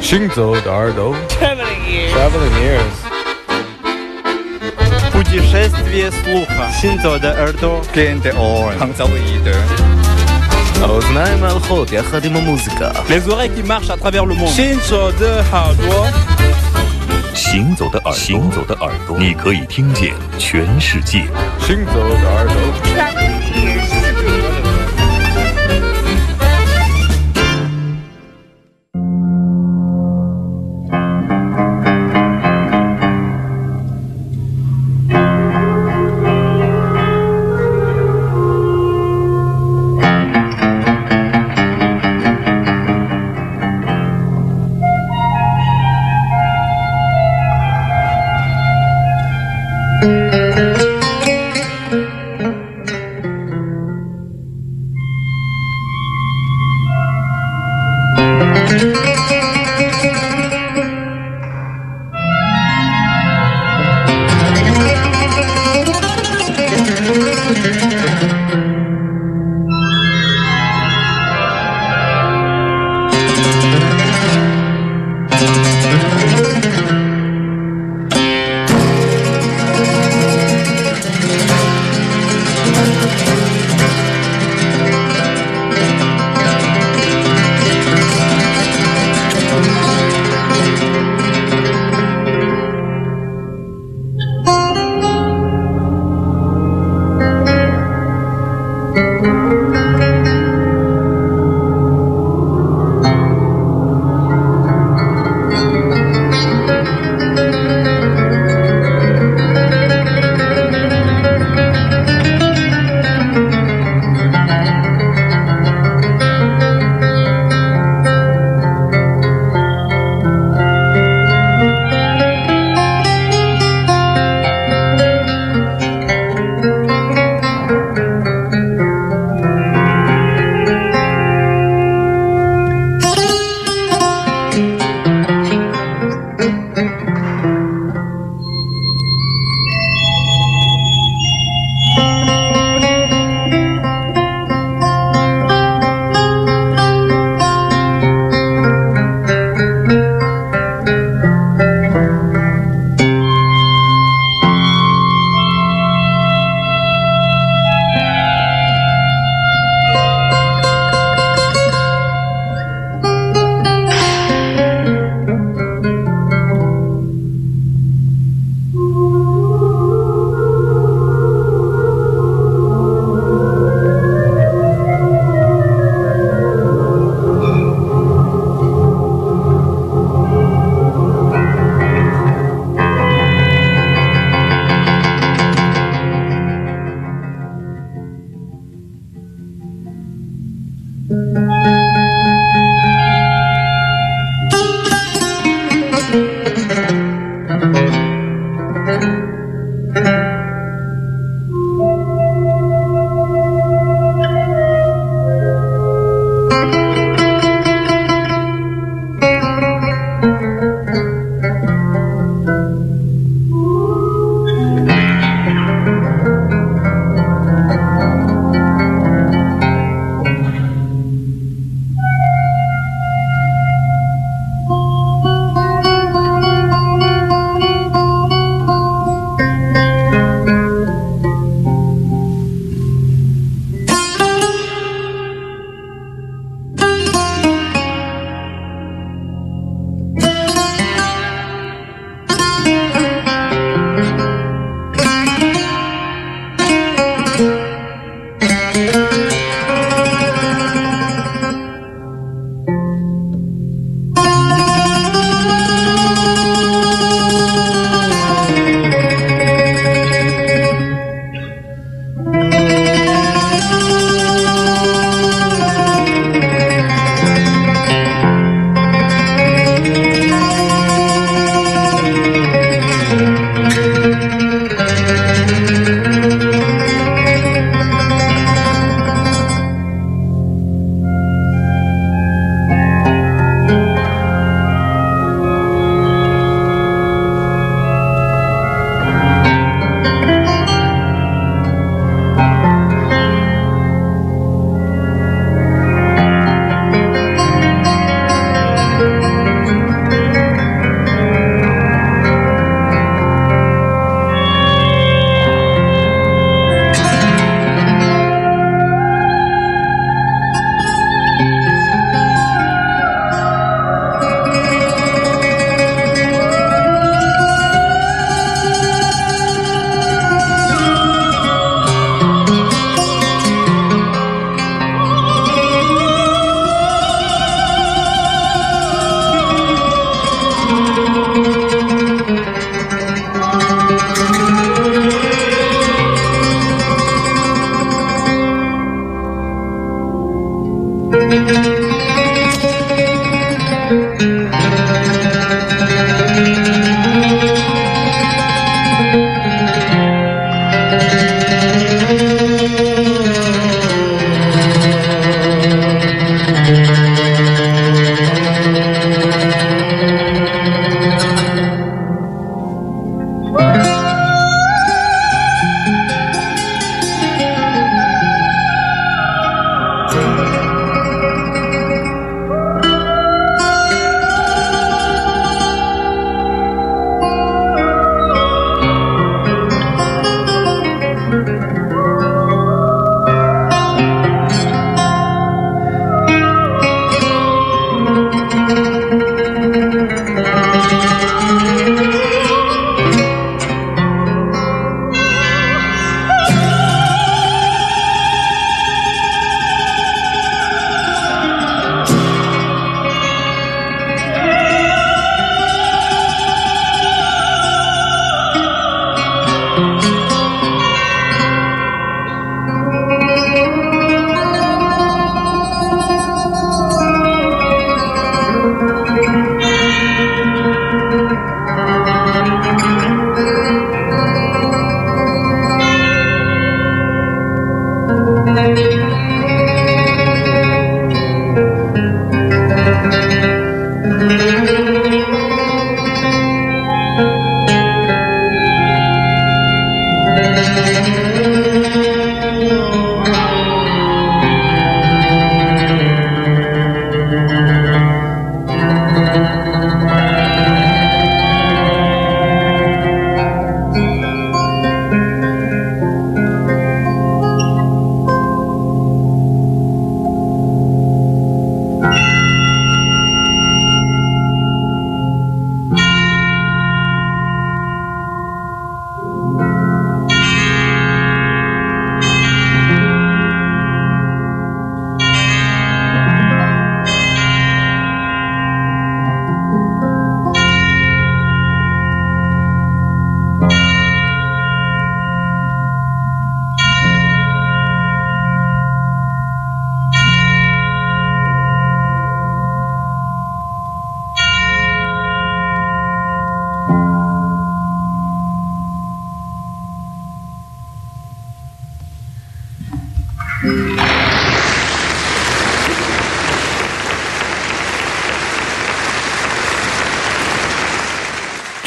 行走的耳朵 Traveling ears. Traveling ears Путешествие слуха. Синзо de耳朵. Gente on. Hanzaoide. האוזניים ההלכות יחד עם המוזיקה Les oreilles qui marchent à travers le monde. 行走的耳朵，行走的耳朵，行走的耳朵，你可以听见全世界。 行走的耳朵 《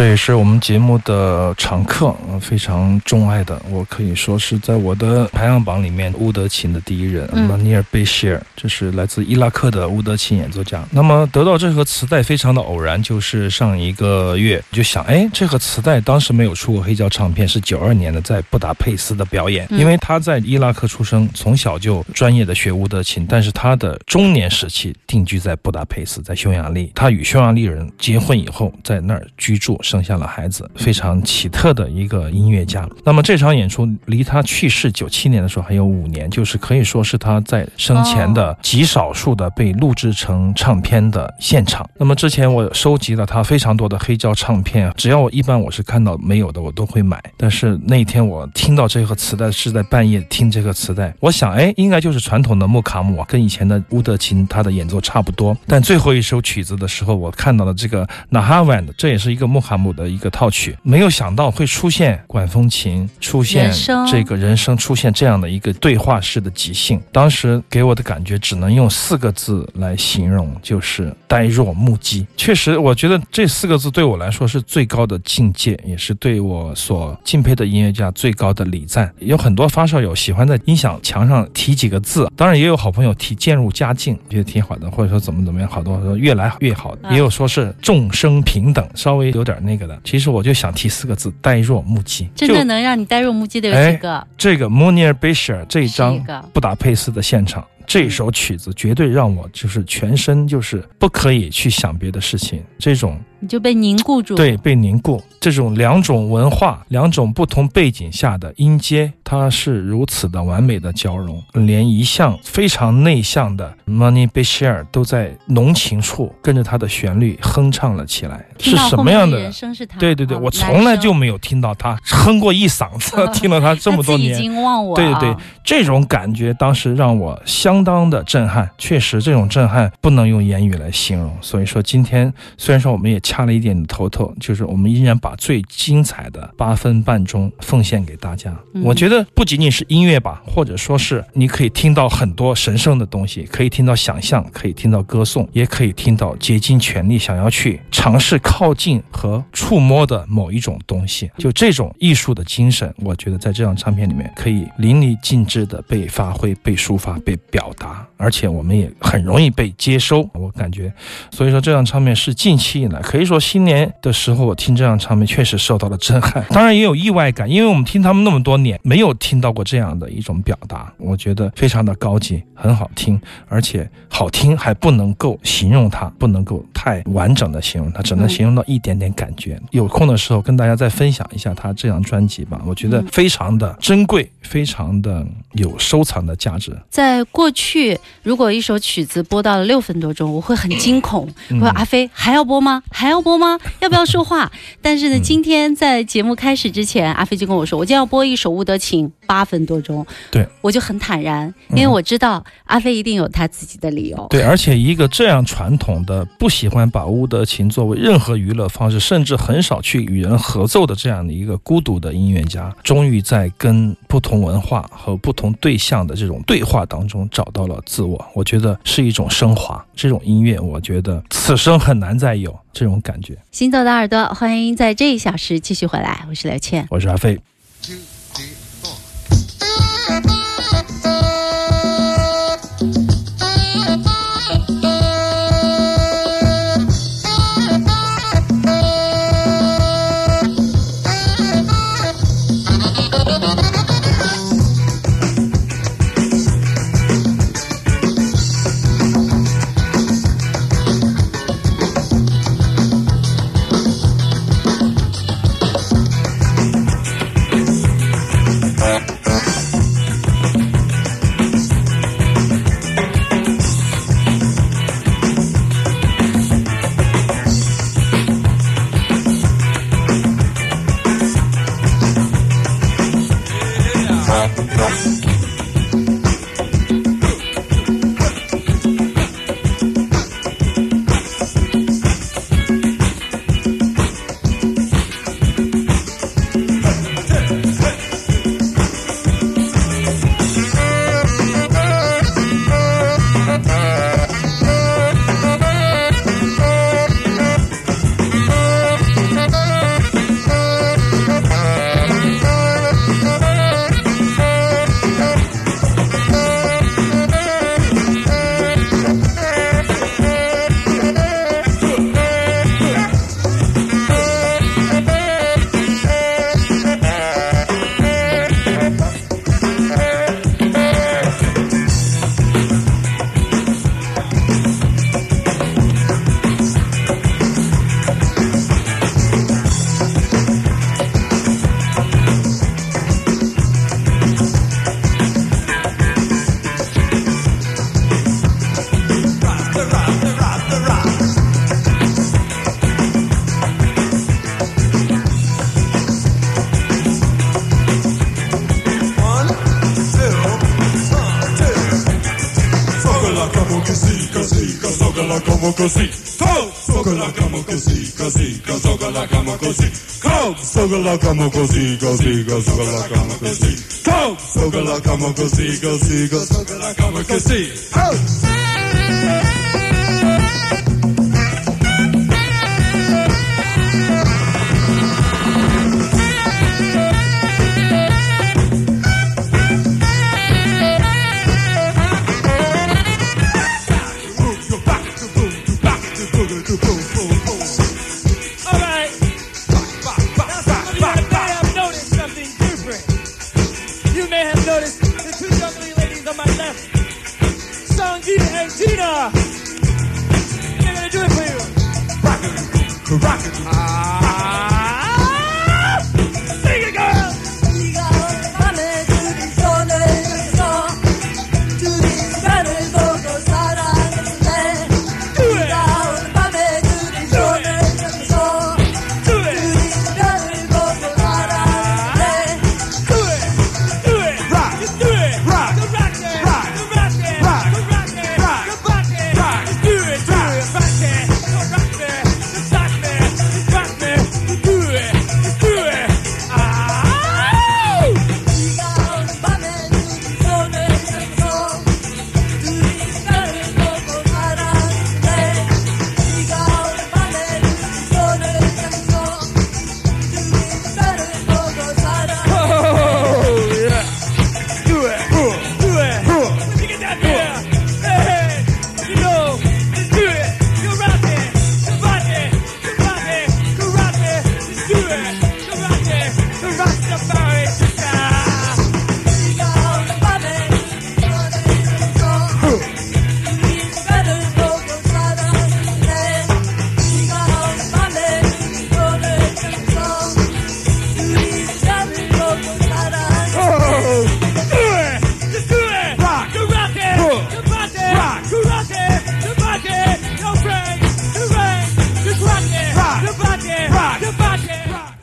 这也是我们节目的常客，非常钟爱的。我可以说是在我的排行榜里面，乌德琴的第一人嗯 m a n i r Bashir，这是来自伊拉克的乌德琴演奏家。那么得到这盒磁带非常的偶然，就是上一个月就想，哎，这盒磁带当时没有出过黑胶唱片，是九二年的在布达佩斯的表演。嗯因为他在伊拉克出生，从小就专业的学乌德琴，但是他的中年时期定居在布达佩斯，在匈牙利。他与匈牙利人结婚以后，在那儿居住，生下了孩子，非常奇特的一个音乐家。那么这场演出离他去世九七年的时候还有五年，就是可以说是他在生前的极少数的被录制成唱片的现场。那么之前我收集了他非常多的黑胶唱片，只要我一般我是看到没有的，我都会买。但是那一天我听到这个磁带是在半夜听这个磁带，我想，哎，应该就是传统的木卡姆，跟以前的乌德琴他的演奏差不多。但最后一首曲子的时候，我看到了这个 Nahavan，这也是一个木卡姆的一个套曲，没有想到会出现管风琴，出现这个人声，出现这样的一个对话式的即兴。当时给我的感觉只能用四个字来形容，就是呆若木鸡。确实，我觉得这四个字对我来说是最高的境界，也是对我所敬佩的音乐家最高的礼赞。有很多发烧友喜欢在音响墙上提几个字，当然也有好朋友提渐入佳境，觉得挺好的，或者说怎么怎么样，好多说越来越好，啊也有说是众生平等，稍微有点那个的。其实我就想提四个字：呆若木鸡。真的能让你呆若木鸡的有哎几个？这个 Munir Bashir 这一张布达佩斯的现场，这首曲子绝对让我就是全身就是不可以去想别的事情，这种你就被凝固住。对，被凝固。这种两种文化、两种不同背景下的音阶，它是如此的完美的交融，连一向非常内向的 Money Bashir 都在浓情处跟着它的旋律哼唱了起来，是什么样的人？声是他。对对对，哦我从来就没有听到他 哼过一嗓子，听了他这么多年他自己已。经忘我对对对啊，这种感觉当时让我相当的震撼，确实这种震撼不能用言语来形容。所以说今天虽然说我们也掐了一点头头，就是我们依然把最精彩的八分半钟奉献给大家。嗯我觉得不仅仅是音乐吧，或者说是你可以听到很多神圣的东西，可以听到想象，可以听到歌颂，也可以听到竭尽全力想要去尝试靠近和触摸的某一种东西。就这种艺术的精神，我觉得在这张唱片里面可以淋漓尽致的被发挥、被抒发、被表达，而且我们也很容易被接收。我感觉，所以说这张唱片是近期以来可以说新年的时候我听这张唱片确实受到了震撼，当然也有意外感，因为我们听他们那么多年，没有听到过这样的一种表达，我觉得非常的高级，很好听，而且好听还不能够形容它，不能够太完整的形容它，只能嗯形容到一点点感觉。有空的时候跟大家再分享一下他这张专辑吧，我觉得嗯非常的珍贵，非常的有收藏的价值。在过去，如果一首曲子播到了六分多钟，我会很惊恐，嗯我说阿飞还要播吗？还要播吗？要不要说话？但是呢，嗯今天在节目开始之前，阿飞就跟我说，我今天要播一首乌德琴，八分多钟，对，我就很坦然，因为我知道阿飞一定有他自己的理由。对，而且一个这样传统的不喜欢把乌德琴作为任何娱乐方式，甚至很少去与人合奏的这样的一个孤独的音乐家，终于在跟不同文化和不同对象的这种对话当中找到了自我。我觉得是一种升华，这种音乐，我觉得此生很难再有这种感觉。行走的耳朵，欢迎在这一小时继续回来，我是刘倩。我是阿飞。Così. Oh, soga la camo così, così, soga la camo così. Come, soga la camo così, così, soga la camo così. Come, soga la camo così, così, soga la camo così. Oh.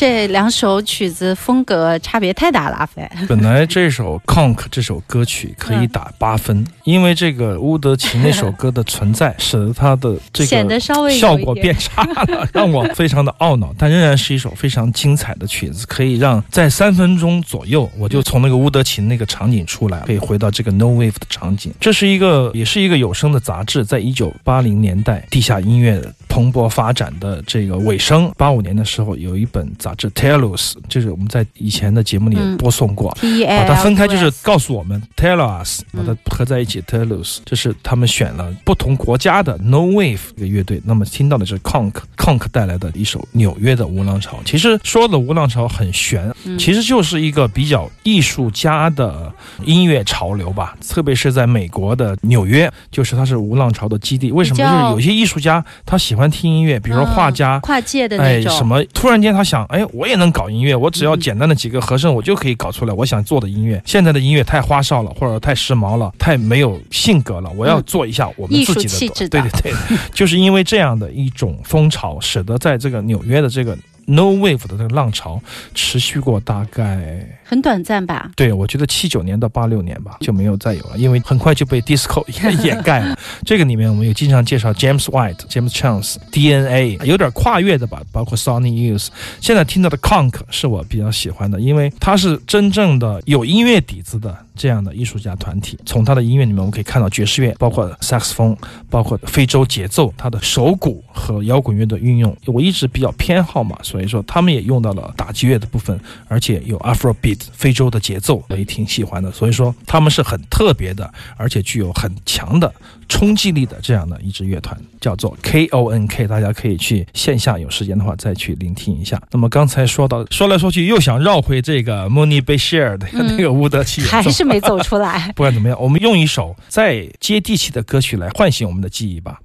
这两首曲子风格差别太大了，阿飞。本来这首《Conk》这首歌曲可以打八分，因为这个乌德琴那首歌的存在，使得它的这个显得个稍微效果变差了，让我非常的懊恼。但仍然是一首非常精彩的曲子，可以让在三分钟左右，我就从那个乌德琴那个场景出来，可以回到这个 No Wave 的场景。这是一个，也是一个有声的杂志，在一九八零年代地下音乐蓬勃发展的这个尾声，八五年的时候有一本杂志 Tellus，就是我们在以前的节目里播送过。把它分开，就是告诉我们 tell us，把嗯它合在一起 tell us，这是他们选了不同国家的 No Wave 一个乐队。那么听到的是 Conk Conk 带来的一首纽约的无浪潮。其实说的无浪潮很悬，嗯其实就是一个比较艺术家的音乐潮流吧，特别是在美国的纽约，就是它是无浪潮的基地。为什么？就是有些艺术家他喜欢听音乐，比如说画家。嗯跨界的哎那，种，什么？突然间他想，哎，我也能搞音乐，我只要嗯简单的几个和声，我就可以搞出来我想做的音乐。现在的音乐太花哨了，或者太时髦了，太没有性格了。我要嗯做一下我们自己的对对对，就是因为这样的一种风潮，使得在这个纽约的这个 No Wave 的那个浪潮持续过大概。很短暂吧？对，我觉得七九年到八六年吧就没有再有了，因为很快就被 disco 掩盖了。这个里面我们有经常介绍 James White、James Chance、DNA，有点跨越的吧，包括 Sonny Youth。现在听到的 Conk 是我比较喜欢的，因为它是真正的有音乐底子的这样的艺术家团体。从他的音乐里面，我们可以看到爵士乐，包括萨克斯风，包括非洲节奏，他的手鼓和摇滚乐的运用，我一直比较偏好嘛，所以说他们也用到了打击乐的部分，而且有 Afrobeat 非洲的节奏，我也挺喜欢的。所以说他们是很特别的，而且具有很强的冲击力的这样的一支乐团，叫做 K O N K，大家可以去线下有时间的话再去聆听一下。那么刚才说到，说来说去又想绕回这个 Moni b e s h i r 的那个乌德奇，还是没走出来。不管怎么样，我们用一首再接地气的歌曲来唤醒我们的记忆吧。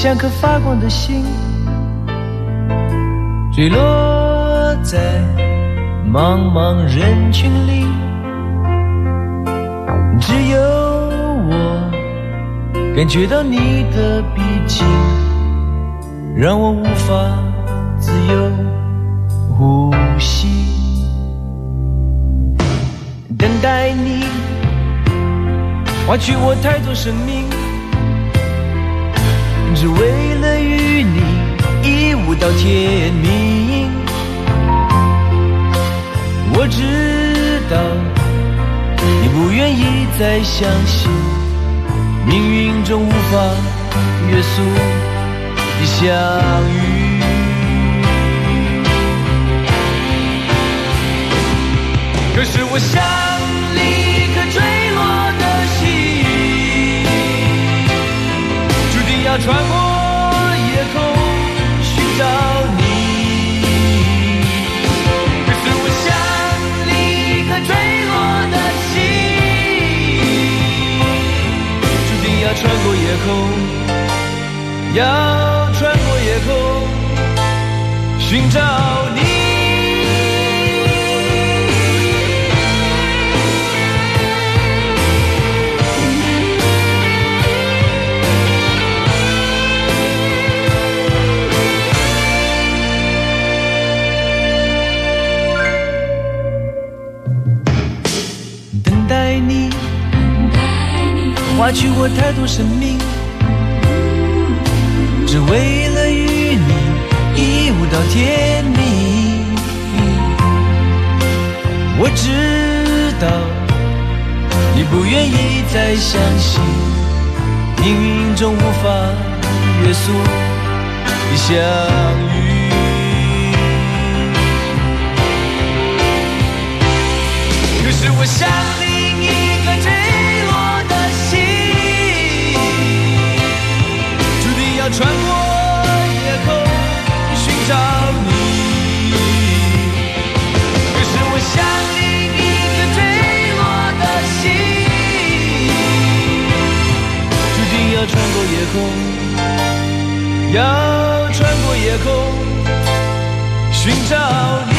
像颗发光的星，坠落在茫茫人群里。只有我感觉到你的逼近，让我无法自由呼吸。等待你。换取我太多生命，只为了与你一舞到天明。我知道你不愿意再相信命运中无法约束的相遇。可是我想你穿过夜空寻找你。可是我像一颗坠落的心，注定要穿过夜空，要穿过夜空寻找你。去过太多生命，只为了与你一舞到天明。我知道你不愿意再相信，命运中无法约束的相遇。可是我想你。要穿过夜空寻找你。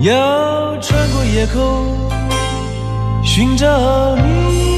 要穿过夜空寻找你。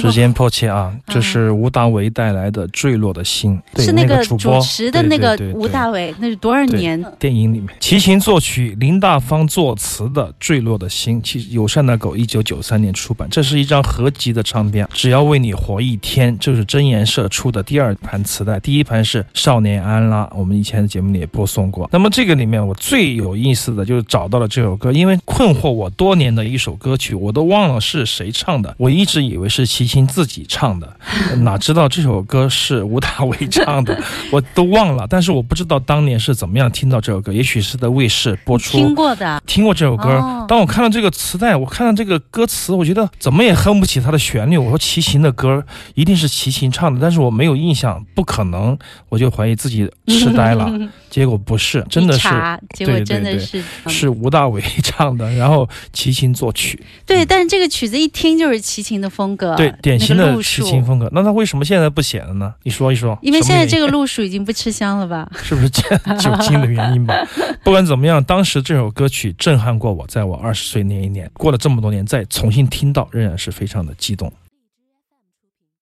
时间迫切啊！这是吴大维带来的《坠落的心》，是那个主持的那个吴大维，那是多少年？电影里面，齐秦作曲，林大方作词的《坠落的心》，其实友善的狗一九九三年出版，这是一张合集的唱片。只要为你活一天，就是真言社出的第二盘磁带，第一盘是《少年安拉》，我们以前的节目里也播送过。那么这个里面我最有意思的就是找到了这首歌，因为困惑我多年的一首歌曲，我都忘了是谁唱的，我一直以为是齐秦自己唱的，哪知道这首歌是吴大维唱的，我都忘了。但是我不知道当年是怎么样听到这首歌，也许是在卫视播出。听过的，听过这首歌，哦当我看到这个磁带，我看到这个歌词，我觉得怎么也哼不起它的旋律。我说齐秦的歌一定是齐秦唱的，但是我没有印象，不可能，我就怀疑自己痴呆了。结果不是，真的是结果对对对真的是嗯是吴大维唱的，然后齐秦作曲，对，但是这个曲子一听就是齐秦的风格，对，典型的那个路数齐秦风格。那他为什么现在不写了呢？你说一说。因为现在这个路数已经不吃香了吧？是不是这酒精的原因吧？不管怎么样，当时这首歌曲震撼过我，在我二十岁那一年，过了这么多年再重新听到，仍然是非常的激动。